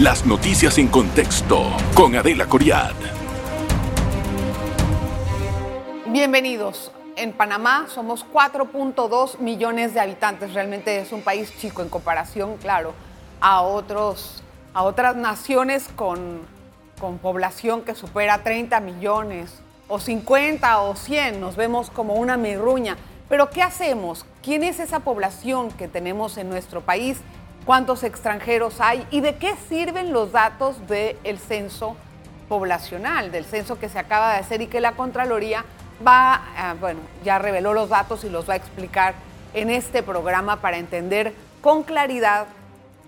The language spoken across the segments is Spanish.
Las noticias en contexto con Adela Coriad. Bienvenidos. En Panamá somos 4.2 millones de habitantes. Realmente es un país chico en comparación, claro, a, otros, a otras naciones con, con población que supera 30 millones, o 50 o 100. Nos vemos como una mirruña. Pero ¿qué hacemos? ¿Quién es esa población que tenemos en nuestro país? ¿Cuántos extranjeros hay? ¿Y de qué sirven los datos del censo poblacional, del censo que se acaba de hacer y que la Contraloría va, ah, bueno, ya reveló los datos y los va a explicar en este programa para entender con claridad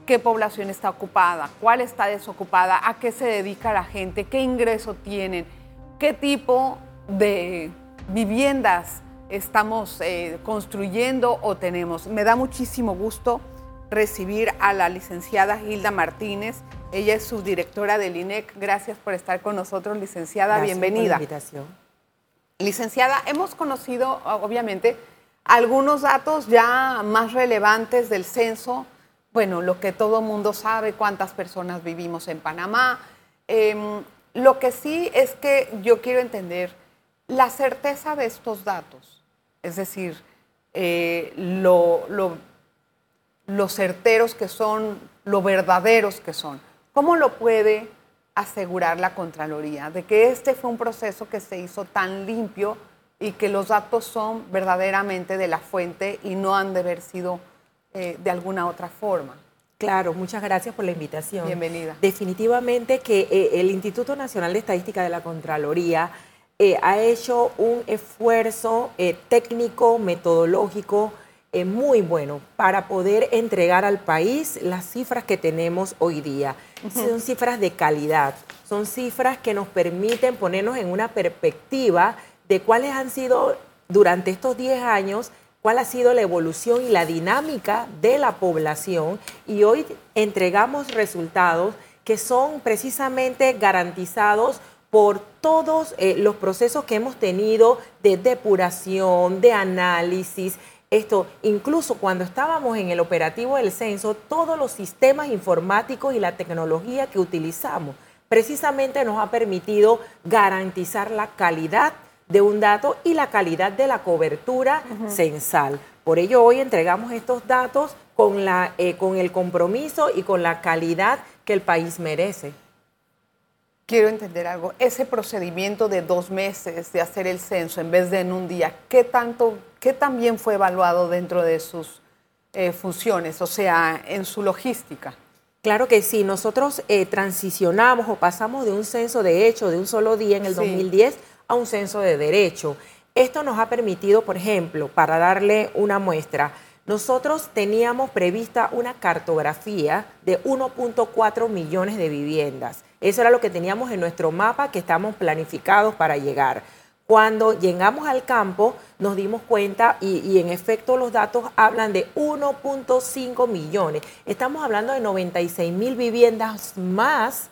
qué población está ocupada, cuál está desocupada, a qué se dedica la gente, qué ingreso tienen, qué tipo de viviendas estamos eh, construyendo o tenemos. Me da muchísimo gusto recibir a la licenciada Hilda Martínez. Ella es subdirectora del INEC. Gracias por estar con nosotros, licenciada. Bienvenida. invitación. Licenciada, hemos conocido, obviamente, algunos datos ya más relevantes del censo. Bueno, lo que todo mundo sabe, cuántas personas vivimos en Panamá. Em, lo que sí es que yo quiero entender la certeza de estos datos, es decir, eh, lo, lo certeros que son, lo verdaderos que son. ¿Cómo lo puede asegurar la Contraloría de que este fue un proceso que se hizo tan limpio y que los datos son verdaderamente de la fuente y no han de haber sido eh, de alguna otra forma. Claro, muchas gracias por la invitación. Bienvenida. Definitivamente que eh, el Instituto Nacional de Estadística de la Contraloría eh, ha hecho un esfuerzo técnico, metodológico, muy bueno para poder entregar al país las cifras que tenemos hoy día. Son cifras de calidad, son cifras que nos permiten ponernos en una perspectiva de cuáles han sido durante estos 10 años, cuál ha sido la evolución y la dinámica de la población y hoy entregamos resultados que son precisamente garantizados por todos eh, los procesos que hemos tenido de depuración, de análisis, esto, incluso cuando estábamos en el operativo del censo, todos los sistemas informáticos y la tecnología que utilizamos precisamente nos ha permitido garantizar la calidad de un dato y la calidad de la cobertura censal. Por ello hoy entregamos estos datos con, la, eh, con el compromiso y con la calidad que el país merece. Quiero entender algo. Ese procedimiento de dos meses de hacer el censo en vez de en un día, ¿qué tanto ¿qué también fue evaluado dentro de sus eh, funciones, o sea, en su logística? Claro que sí, nosotros eh, transicionamos o pasamos de un censo de hecho de un solo día en el 2010 a un censo de derecho. Esto nos ha permitido, por ejemplo, para darle una muestra, nosotros teníamos prevista una cartografía de 1.4 millones de viviendas. Eso era lo que teníamos en nuestro mapa que estamos planificados para llegar. Cuando llegamos al campo nos dimos cuenta y, en efecto los datos hablan de 1.5 millones. Estamos hablando de 96 mil viviendas más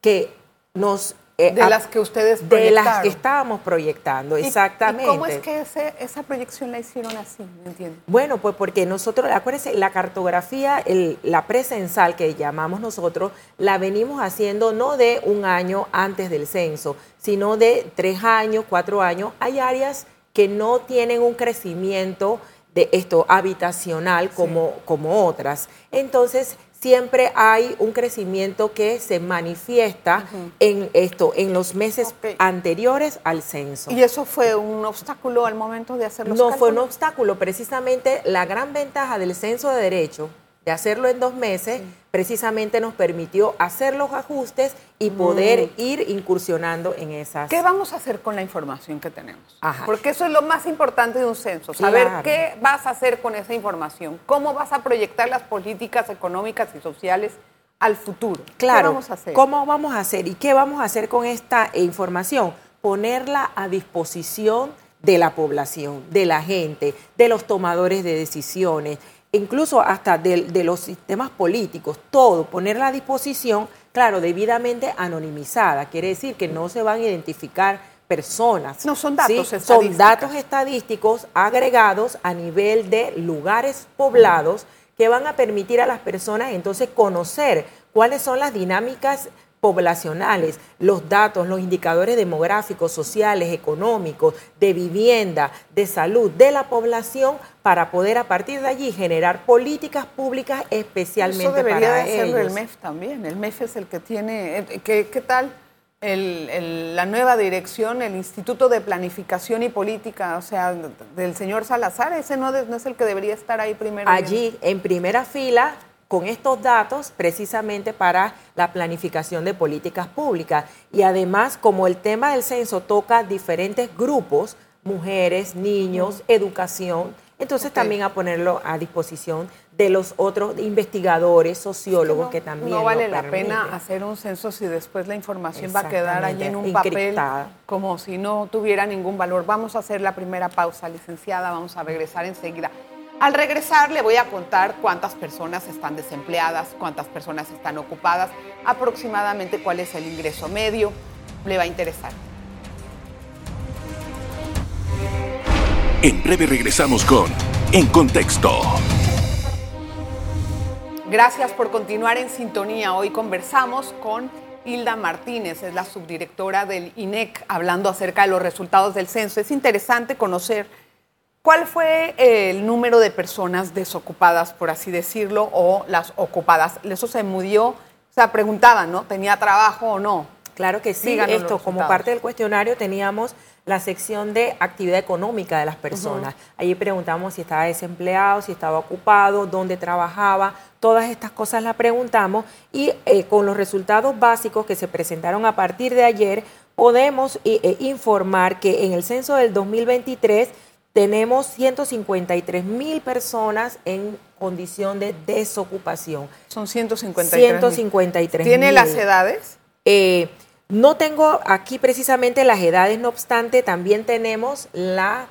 que nos eh, de las que ustedes proyectaron. De las que estábamos proyectando, exactamente. ¿Y cómo es que esa proyección la hicieron así? ¿Me entiendes? Bueno, pues porque nosotros, acuérdense, la cartografía, el, la presensal que llamamos nosotros, la venimos haciendo no de un año antes del censo, sino de tres años, cuatro años. Hay áreas que no tienen un crecimiento de esto habitacional como, como otras. Entonces, siempre hay un crecimiento que se manifiesta en esto, en los meses anteriores al censo. ¿Y eso fue un obstáculo al momento de hacer los No fue un obstáculo, precisamente la gran ventaja del censo de derecho de hacerlo en dos meses, precisamente nos permitió hacer los ajustes y poder mm. ir incursionando en esas. ¿Qué vamos a hacer con la información que tenemos? Porque eso es lo más importante de un censo, saber qué vas a hacer con esa información, cómo vas a proyectar las políticas económicas y sociales al futuro. Claro. ¿Qué vamos a hacer? ¿Cómo vamos a hacer y qué vamos a hacer con esta información? Ponerla a disposición de la población, de la gente, de los tomadores de decisiones incluso hasta de, los sistemas políticos, todo, ponerla a disposición, claro, debidamente anonimizada. Quiere decir que no se van a identificar personas. No son datos estadísticos. Son datos estadísticos agregados a nivel de lugares poblados que van a permitir a las personas entonces conocer cuáles son las dinámicas poblacionales, los datos, los indicadores demográficos, sociales, económicos, de vivienda, de salud de la población para poder a partir de allí generar políticas públicas especialmente Eso debería para hacerlo el MEF también. El MEF es el que tiene, eh, ¿qué, qué tal? la nueva dirección, el Instituto de Planificación y Política, o sea, del señor Salazar, ese no, es el que debería estar ahí primero. Allí, en primera fila, con estos datos precisamente para la planificación de políticas públicas. Y además, como el tema del censo toca diferentes grupos, mujeres, niños, educación, entonces también a ponerlo a disposición de los otros investigadores, sociólogos que, también. No vale la pena hacer un censo si después la información va a quedar allí en un papel como si no tuviera ningún valor. Vamos a hacer la primera pausa, licenciada, vamos a regresar enseguida. Al regresar le voy a contar cuántas personas están desempleadas, cuántas personas están ocupadas, aproximadamente cuál es el ingreso medio. Le va a interesar. En breve regresamos con En Contexto. Gracias por continuar en sintonía. Hoy conversamos con Hilda Martínez, es la subdirectora del INEC, hablando acerca de los resultados del censo. Es interesante conocer ¿Cuál fue el número de personas desocupadas, por así decirlo, o las ocupadas? Eso se murió, o sea, preguntaban, ¿no? ¿Tenía trabajo o no? Claro que sí, esto como parte del cuestionario teníamos la sección de actividad económica de las personas. Allí preguntamos si estaba desempleado, si estaba ocupado, dónde trabajaba, todas estas cosas las preguntamos y eh, con los resultados básicos que se presentaron a partir de ayer podemos eh, eh, informar que en el censo del 2023 tenemos 153 mil personas en condición de desocupación. Son 153. 153 ¿Tiene las edades? Eh, no tengo aquí precisamente las edades, no obstante, también tenemos la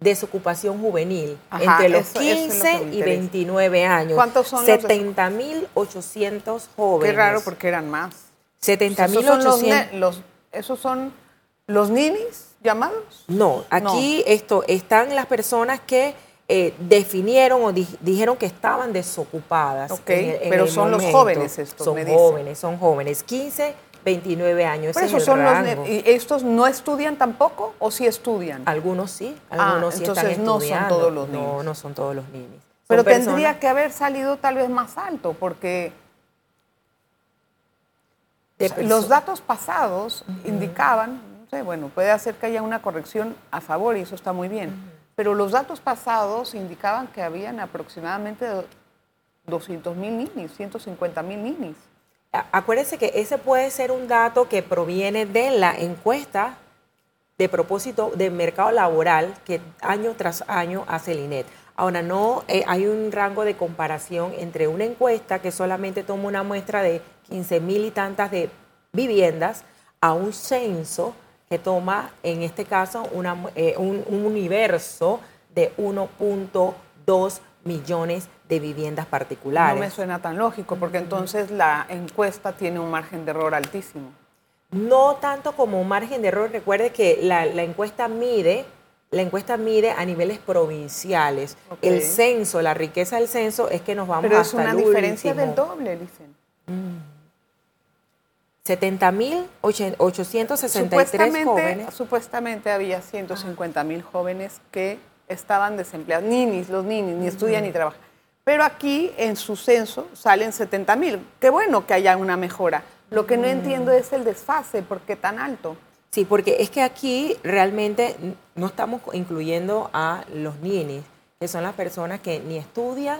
desocupación juvenil entre los 15 y 29 años. ¿Cuántos son? 70.800 jóvenes. Qué raro porque eran más. 70.800. Los, esos son los ninis llamados? No, aquí esto están las personas que eh, definieron o dijeron que estaban desocupadas. Ok, pero son los jóvenes estos. Son jóvenes, son jóvenes, 15, 29 años. Pero son ¿Y estos no estudian tampoco o sí estudian? Algunos sí, algunos ah, sí entonces están no son todos los niños. No, no son todos los niños. Pero tendría que haber salido tal vez más alto porque los datos pasados indicaban bueno, puede hacer que haya una corrección a favor y eso está muy bien. Pero los datos pasados indicaban que habían aproximadamente 200 mil ninis, 150 mil ninis. Acuérdense que ese puede ser un dato que proviene de la encuesta de propósito del mercado laboral que año tras año hace el INET. Ahora, no eh, hay un rango de comparación entre una encuesta que solamente toma una muestra de 15 mil y tantas de viviendas a un censo que toma, en este caso, eh, un, universo de 1.2 millones de viviendas particulares. No me suena tan lógico, porque entonces la encuesta tiene un margen de error altísimo. No tanto como un margen de error. Recuerde que la, encuesta mide, la encuesta mide a niveles provinciales. El censo, la riqueza del censo es que nos vamos Pero es una diferencia del doble, dicen. Mm. 70.863 jóvenes. Supuestamente había 150.000 jóvenes que estaban desempleados, ninis, los ninis, ni estudian ni trabajan. Pero aquí en su censo salen 70.000. Qué bueno que haya una mejora. Lo que no entiendo es el desfase, ¿por qué tan alto? Sí, porque es que aquí realmente no estamos incluyendo a los ninis, que son las personas que ni estudian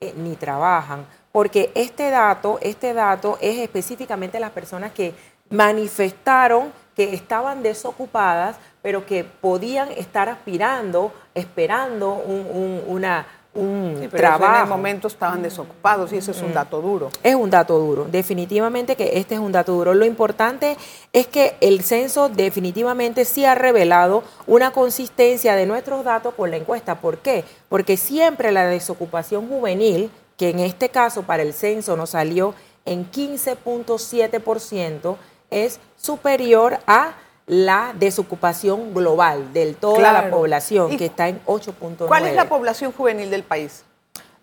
eh, ni trabajan. Porque este dato, este dato es específicamente las personas que manifestaron que estaban desocupadas, pero que podían estar aspirando, esperando un, una, un trabajo. En el momento estaban desocupados y eso es un mm. dato duro. Es un dato duro, definitivamente que este es un dato duro. Lo importante es que el censo definitivamente sí ha revelado una consistencia de nuestros datos con la encuesta. ¿Por qué? Porque siempre la desocupación juvenil que en este caso para el censo nos salió en 15.7%, es superior a la desocupación global de toda la población, que está en 8.9. ¿Cuál es la población juvenil del país?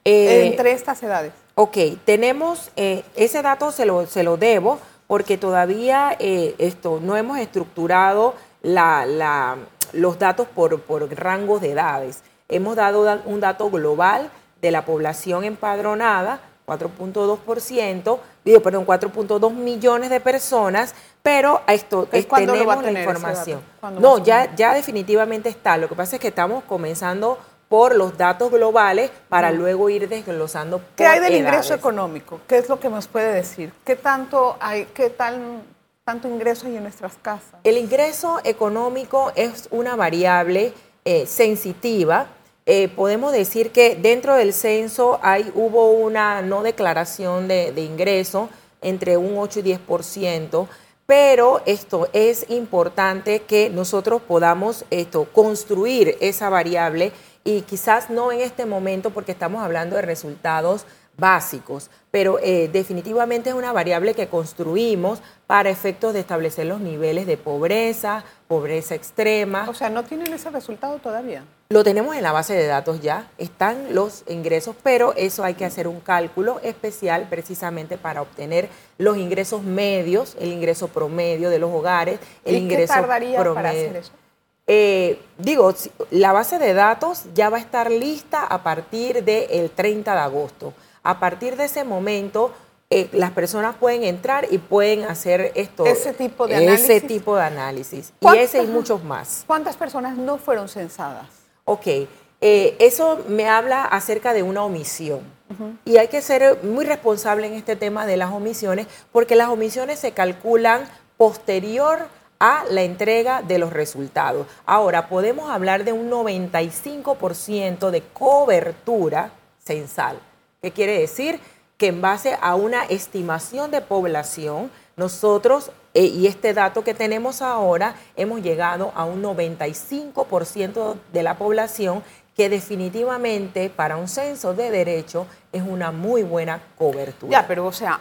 Eh, entre estas edades. Ok, tenemos, eh, ese dato se lo, se lo debo porque todavía eh, esto, no hemos estructurado la, los datos por, por rangos de edades. Hemos dado un dato global de la población empadronada, 4.2%, digo, perdón, 4.2 millones de personas, pero esto tenemos la información. No, ya, ya definitivamente está. Lo que pasa es que estamos comenzando por los datos globales para luego ir desglosando por ¿Qué hay del ingreso económico? ¿Qué es lo que nos puede decir? ¿Qué tanto hay, qué tal, tanto ingreso hay en nuestras casas? El ingreso económico es una variable eh, sensitiva. Eh, podemos decir que dentro del censo hay, hubo una no declaración de, de ingreso entre un 8 y 10%, pero esto es importante que nosotros podamos esto, construir esa variable y quizás no en este momento porque estamos hablando de resultados básicos, pero eh, definitivamente es una variable que construimos para efectos de establecer los niveles de pobreza, pobreza extrema. O sea, ¿no tienen ese resultado todavía? Lo tenemos en la base de datos ya, están los ingresos, pero eso hay que hacer un cálculo especial precisamente para obtener los ingresos medios, el ingreso promedio de los hogares, el ¿Y ingreso qué tardaría para hacer eso? Eh, digo, la base de datos ya va a estar lista a partir del 30 de agosto. A partir de ese momento, eh, las personas pueden entrar y pueden hacer esto. Ese tipo de análisis. Ese tipo de análisis. Y ese y muchos más. ¿Cuántas personas no fueron censadas? Ok, eh, eso me habla acerca de una omisión. Y hay que ser muy responsable en este tema de las omisiones, porque las omisiones se calculan posterior a la entrega de los resultados. Ahora, podemos hablar de un 95% de cobertura censal. ¿Qué quiere decir? Que en base a una estimación de población, nosotros, eh, y este dato que tenemos ahora, hemos llegado a un 95% de la población que definitivamente para un censo de derecho es una muy buena cobertura. Ya, pero o sea,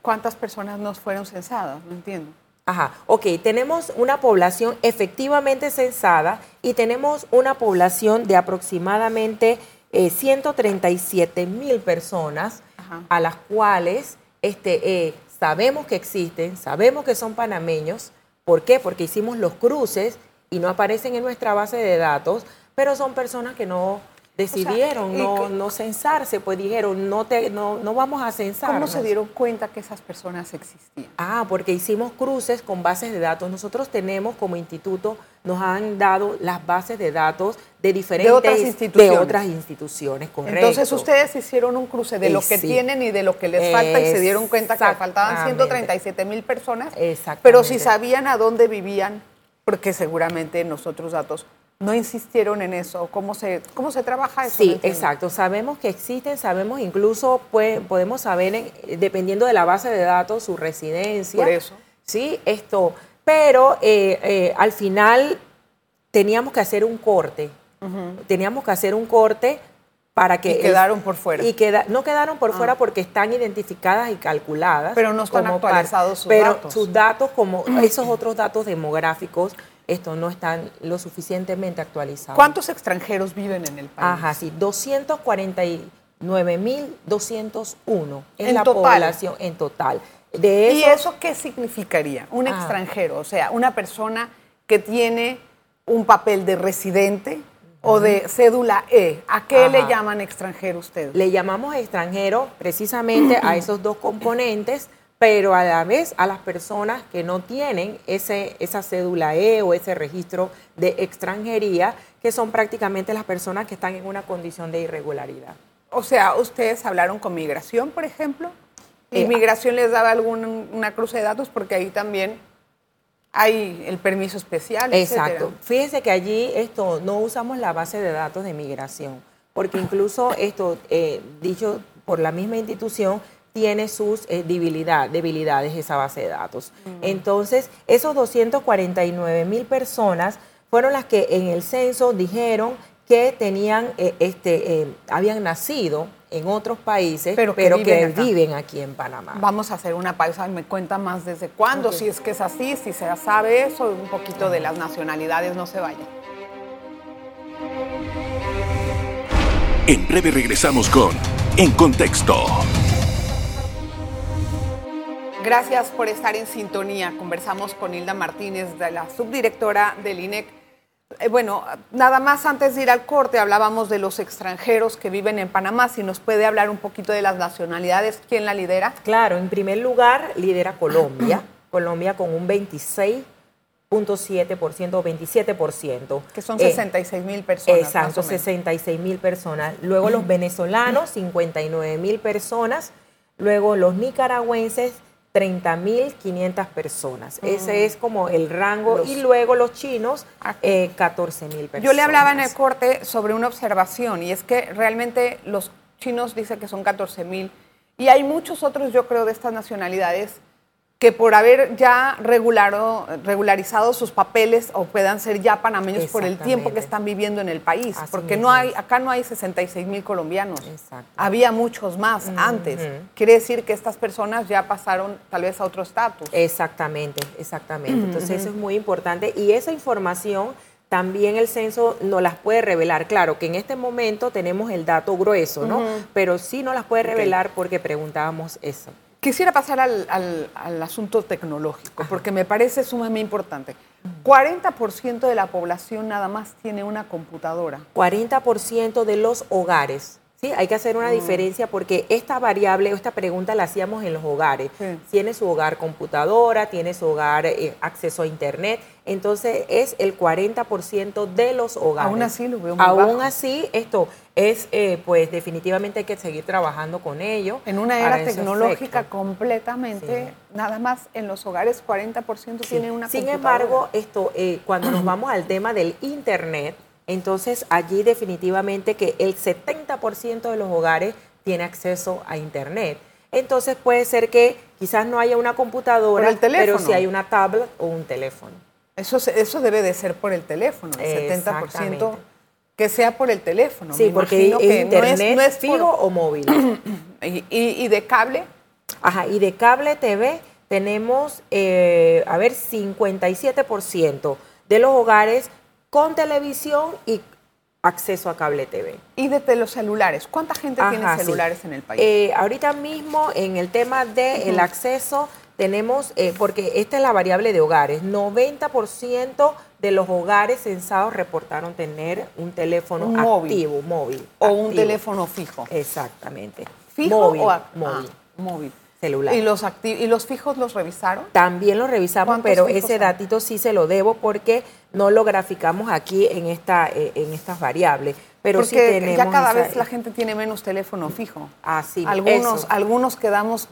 ¿cuántas personas nos fueron censadas? No entiendo. Ajá, ok, tenemos una población efectivamente censada y tenemos una población de aproximadamente 137 eh, mil personas a las cuales este, eh, sabemos que existen, sabemos que son panameños. ¿Por qué? Porque hicimos los cruces y no aparecen en nuestra base de datos, pero son personas que no decidieron no, no, censarse, pues dijeron, no, te, no, no vamos a censar. ¿Cómo se dieron cuenta que esas personas existían? Ah, porque hicimos cruces con bases de datos. Nosotros tenemos como instituto, nos han dado las bases de datos de diferentes... De otras instituciones. De otras instituciones, correcto. Entonces ustedes hicieron un cruce de lo que tienen y de lo que les falta y se dieron cuenta que faltaban 137 mil personas. Pero si sabían a dónde vivían, porque seguramente en nosotros datos no insistieron en eso? ¿Cómo se, cómo se trabaja eso? Sí, exacto. Sabemos que existen, sabemos incluso, podemos saber, dependiendo de la base de datos, su residencia. Por eso. Sí, esto. Pero eh, eh, al final teníamos que hacer un corte. Teníamos que hacer un corte para que... Y quedaron por fuera. Y no quedaron por ah. fuera porque están identificadas y calculadas. Pero no están actualizados sus pero datos. sus datos, como esos otros datos demográficos, esto no están lo suficientemente actualizados. ¿Cuántos extranjeros viven en el país? Ajá, sí, 249.201 en, en la población en total. De ¿Y eso qué significaría? Un ah. extranjero, o sea, una persona que tiene un papel de residente o de cédula E. ¿A qué le llaman extranjero ustedes? Le llamamos extranjero precisamente a esos dos componentes pero a la vez a las personas que no tienen ese, esa cédula E o ese registro de extranjería, que son prácticamente las personas que están en una condición de irregularidad. O sea, ustedes hablaron con migración, por ejemplo. ¿Y eh, migración les daba alguna cruce de datos? Porque ahí también hay el permiso especial. Exacto. Fíjense que allí esto no usamos la base de datos de migración, porque incluso esto, eh, dicho por la misma institución, tiene sus eh, debilidad, debilidades esa base de datos. Entonces, esos 249 mil personas fueron las que en el censo dijeron que tenían, eh, este, eh, habían nacido en otros países, pero que, viven, aquí en Panamá. Vamos a hacer una pausa y me cuenta más desde cuándo, si es que es así, si se sabe eso, un poquito de las nacionalidades, no se vayan. En breve regresamos con En Contexto. Gracias por estar en sintonía. Conversamos con Hilda Martínez, de la subdirectora del INEC. Eh, bueno, nada más antes de ir al corte hablábamos de los extranjeros que viven en Panamá. Si nos puede hablar un poquito de las nacionalidades, ¿quién la lidera? Claro, en primer lugar lidera Colombia. Colombia con un 26 0.7% o 27%. Que son 66 eh, mil personas. Exacto, 66 mil personas. Luego los venezolanos, 59 mil personas. Luego los nicaragüenses, 30 mil 500 personas. Ese es como el rango. y luego los chinos, eh, 14 mil personas. Yo le hablaba en el corte sobre una observación y es que realmente los chinos dicen que son 14 mil y hay muchos otros, yo creo, de estas nacionalidades que por haber ya regulado, regularizado sus papeles o puedan ser ya panameños por el tiempo que están viviendo en el país, porque no hay, acá no hay 66 mil colombianos, había muchos más antes. Quiere decir que estas personas ya pasaron tal vez a otro estatus. Exactamente, exactamente. Entonces eso es muy importante y esa información también el censo nos las puede revelar. Claro que en este momento tenemos el dato grueso, ¿no? Pero sí nos las puede revelar porque preguntábamos eso. Quisiera pasar al, asunto tecnológico, porque me parece sumamente importante. 40% de la población nada más tiene una computadora. 40% de los hogares. Sí, hay que hacer una mm. diferencia porque esta variable o esta pregunta la hacíamos en los hogares. ¿Tiene su hogar computadora? ¿Tiene su hogar eh, acceso a Internet? Entonces es el 40% de los hogares. Aún así lo veo muy Aún así, esto es, eh, pues definitivamente hay que seguir trabajando con ello. En una era tecnológica completamente, nada más en los hogares 40% tiene una Sin embargo, esto, eh, cuando nos vamos al tema del Internet, entonces allí definitivamente que el 70% de los hogares tiene acceso a Internet. Entonces puede ser que quizás no haya una computadora, pero si hay una tablet o un teléfono. Eso, eso debe de ser por el teléfono, el 70% que sea por el teléfono. Sí, porque internet no es, fijo o móvil. ¿Y, de cable? Ajá, y de cable TV tenemos, eh, a ver, 57% de los hogares con televisión y acceso a cable TV. ¿Y de los celulares? ¿Cuánta gente tiene celulares en el país? Eh, ahorita mismo en el tema del acceso tenemos, eh, porque esta es la variable de hogares, 90% de los hogares censados reportaron tener un teléfono activo, móvil. O un teléfono fijo. Exactamente. ¿Fijo móvil, o móvil? Ah, móvil. Celular. ¿Y los, ¿Y los fijos los revisaron? También los revisamos, pero ese datito sí se lo debo porque no lo graficamos aquí en, esta, eh, en estas variables. Pero porque sí tenemos ya cada vez la gente tiene menos teléfono fijo. Así, algunos, algunos quedamos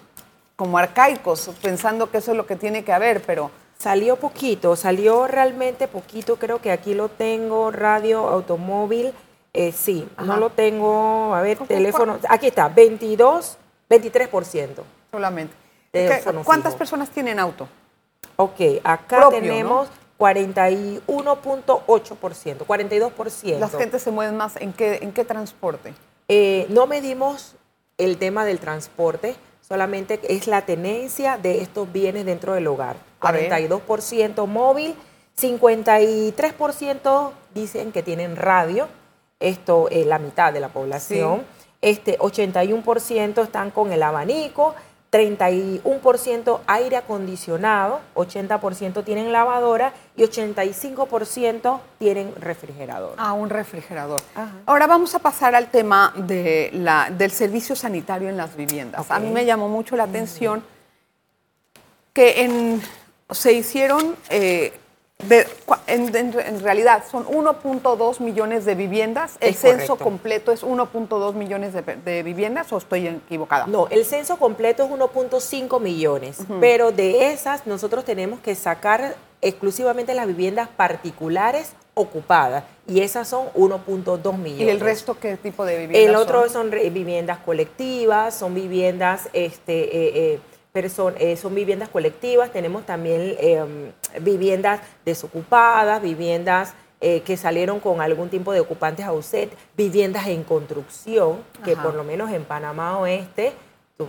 como arcaicos pensando que eso es lo que tiene que haber, pero Salió poquito, salió realmente poquito, creo que aquí lo tengo, radio, automóvil, eh, sí, no lo tengo, a ver, teléfono, aquí está, 22, 23%. Solamente. ¿Cuántas personas tienen auto? Ok, acá tenemos 41.8%, 42%. ¿Las gente se mueven más en qué, en qué transporte? Eh, no medimos el tema del transporte, solamente es la tenencia de estos bienes dentro del hogar. 42% móvil, 53% dicen que tienen radio, esto es la mitad de la población. Este 81% están con el abanico, 31% aire acondicionado, 80% tienen lavadora y 85% tienen refrigerador. Ah, un refrigerador. Ahora vamos a pasar al tema de la, del servicio sanitario en las viviendas. A mí me llamó mucho la atención que en, se hicieron eh, en, realidad son 1.2 millones de viviendas. ¿El censo completo es 1.2 millones de, viviendas o estoy equivocada? No, el censo completo es 1.5 millones, pero de esas nosotros tenemos que sacar exclusivamente las viviendas particulares ocupadas y esas son 1.2 millones. ¿Y el resto qué tipo de viviendas? El otro son, viviendas colectivas, son viviendas este, eh, eh, eh, son viviendas colectivas, tenemos también em, viviendas desocupadas, viviendas eh, que salieron con algún tipo de ocupantes ausentes, viviendas en construcción, que por lo menos en Panamá Oeste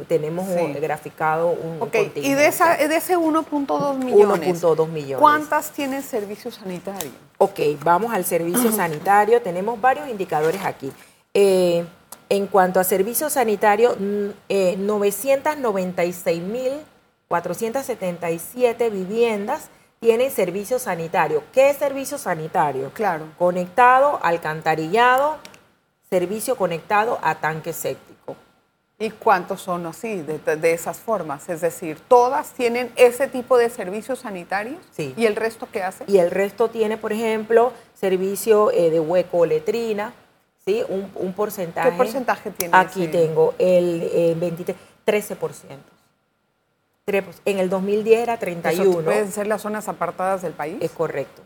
tenemos graficado un okay. Y de, esa, de ese 1.2 millones, 1.2 millones, ¿cuántas tienen servicio sanitario? Ok, vamos al servicio sanitario. Tenemos varios indicadores aquí. Eh, en cuanto a 996 mm, eh, mil 477 viviendas tienen servicio sanitario. ¿Qué es servicio sanitario? Claro. Conectado, alcantarillado, servicio conectado a tanque séptico. ¿Y cuántos son así, de, de, esas formas? Es decir, ¿todas tienen ese tipo de servicios sanitarios? Sí. ¿Y el resto qué hace? Y el resto tiene, por ejemplo, servicio eh, de hueco letrina, ¿sí? Un, un, porcentaje. ¿Qué porcentaje tiene? Aquí ese? tengo el eh, 23, 13%. En el 2010 era 31. ¿Eso ¿Pueden ser las zonas apartadas del país? Es correcto.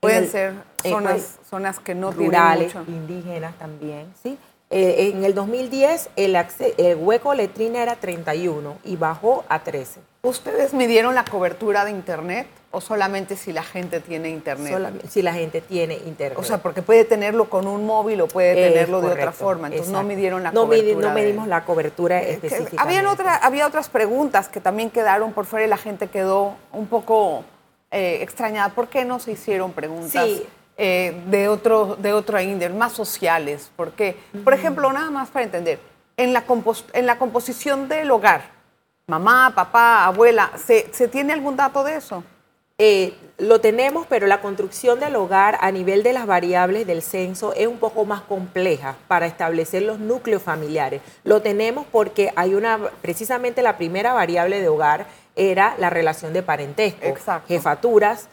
Pueden el, ser zonas, eh, zonas que no rurales, tienen mucho. indígenas también, ¿sí? Eh, en el 2010 el, el, hueco letrina era 31 y bajó a 13. ¿Ustedes midieron la cobertura de Internet o solamente si la gente tiene Internet? Solamente si la gente tiene Internet. O sea, porque puede tenerlo con un móvil o puede tenerlo correcto, de otra forma. Entonces exacto. no midieron la no cobertura. Midi, no de... medimos la cobertura específica. Habían otra, había otras preguntas que también quedaron por fuera y la gente quedó un poco eh, extrañada. ¿Por qué no se hicieron preguntas? Sí. Eh, de otro de otra índole, más sociales. Porque, uh -huh. por ejemplo, nada más para entender, en la, en la composición del hogar, mamá, papá, abuela, ¿se, ¿se tiene algún dato de eso? Eh, lo tenemos, pero la construcción del hogar a nivel de las variables del censo es un poco más compleja para establecer los núcleos familiares. Lo tenemos porque hay una, precisamente la primera variable de hogar era la relación de parentesco, Exacto. jefaturas,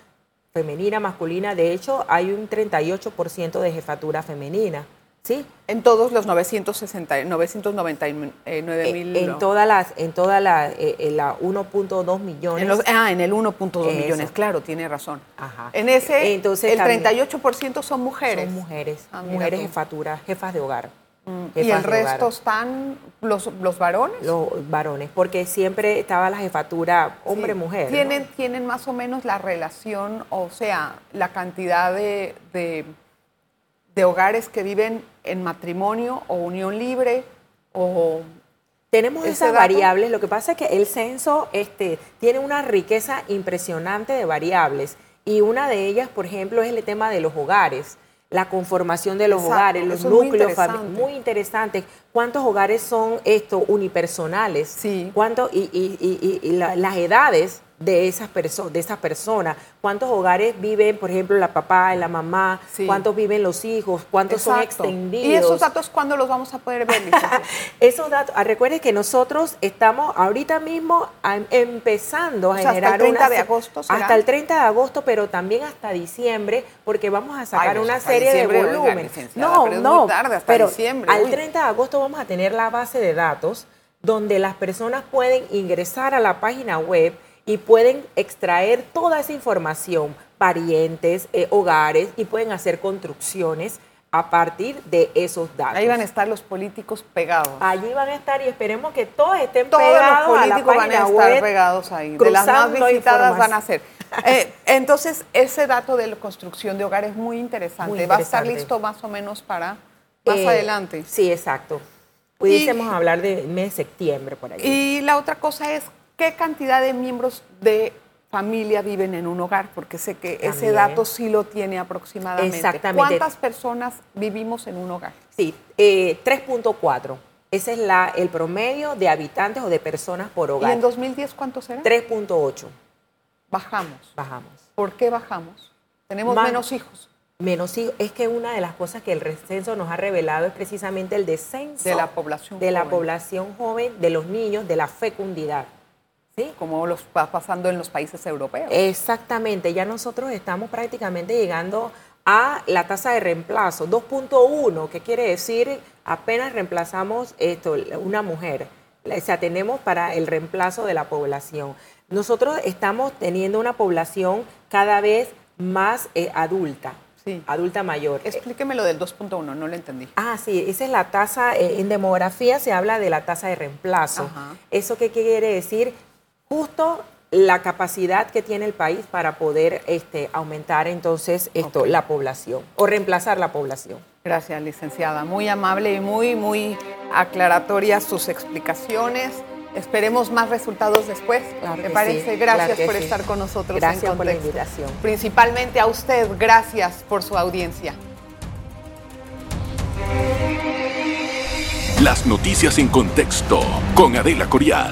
femenina, masculina. De hecho, hay un 38% de jefatura femenina. ¿Sí? En todos los 960, 999 mil. En, en todas las, en toda la, eh, la 1.2 millones. En los, ah, en el 1.2 millones, claro, tiene razón. Ajá. En ese, Entonces, el también, 38% son mujeres. Son mujeres, Ah, mujeres tú. jefaturas, jefas de hogar. Mm, jefas ¿Y el resto hogar. están los, los varones? Los varones, porque siempre estaba la jefatura hombre-mujer. Sí. ¿Tienen, ¿Tienen más o menos la relación, o sea, la cantidad de, de, de hogares que viven en matrimonio o unión libre? O Tenemos ¿Ese esas variables, lo que pasa es que el censo este, tiene una riqueza impresionante de variables y una de ellas, por ejemplo, es el tema de los hogares, la conformación de los Exacto, hogares, los muy núcleos fami- interesante. muy interesantes. ¿Cuántos hogares son estos unipersonales? Sí. ¿Cuánto, y, y- y- y- y la- las edades de esas, perso- de esas personas? ¿Cuántos hogares viven, por ejemplo, la papá y la mamá? Sí. ¿Cuántos viven los hijos? ¿Cuántos son extendidos? ¿Y esos datos cuándo los vamos a poder ver? Esos datos, ah, recuerden que nosotros estamos ahorita mismo empezando a O sea, hasta el generar 30 una de agosto, ¿será? hasta el 30 de agosto, pero también hasta diciembre, porque vamos a sacar Ay, pues una serie de licenciada, no, pero no, tarde, hasta pero diciembre, al uy. 30 de agosto vamos a tener la base de datos donde las personas pueden ingresar a la página web y pueden extraer toda esa información, parientes, eh, hogares, y pueden hacer construcciones a partir de esos datos. Ahí van a estar los políticos pegados. Allí van a estar y esperemos que todos estén Todos los pegados a la políticos van a estar web, pegados ahí. De las más visitadas van a ser. Eh, entonces, ese dato de la construcción de hogar es muy interesante. Muy Va a estar listo más o menos para más Eh, adelante. Sí, exacto. Pudiésemos hablar de mes de septiembre por ahí. Y la otra cosa es, ¿qué cantidad de miembros de familia viven en un hogar? Porque sé que ese dato sí lo tiene aproximadamente. Exactamente. ¿Cuántas personas vivimos en un hogar? Sí, eh, 3.4. Ese es la, el promedio de habitantes o de personas por ¿Y hogar. en 2010 cuántos eran? 3.8 Bajamos. bajamos. ¿Por qué bajamos? Tenemos menos hijos Menos hijos. Es que una de las cosas que el censo nos ha revelado es precisamente el descenso de la población de la población joven, de los niños, de la fecundidad. ¿Sí? como los va pasando en los países europeos. Exactamente, ya nosotros estamos prácticamente llegando a la tasa de reemplazo, 2.1, que quiere decir apenas reemplazamos esto, una mujer. O sea, tenemos para el reemplazo de la población. Nosotros estamos teniendo una población cada vez más eh, adulta, Sí. adulta mayor. Explíqueme lo del 2.1, no lo entendí. Ah, sí, esa es la tasa, eh, en demografía se habla de la tasa de reemplazo. Ajá. ¿Eso qué quiere decir? Justo la capacidad que tiene el país para poder este, aumentar entonces esto, la población o reemplazar la población. Gracias, licenciada. Muy amable y muy, muy aclaratorias sus explicaciones. Esperemos más resultados después. Claro ¿Me parece? sí, Gracias claro por sí. estar con nosotros. en Gracias por la Contexto. invitación. Principalmente a usted, gracias por su audiencia. Las noticias en contexto con Adela Coriad.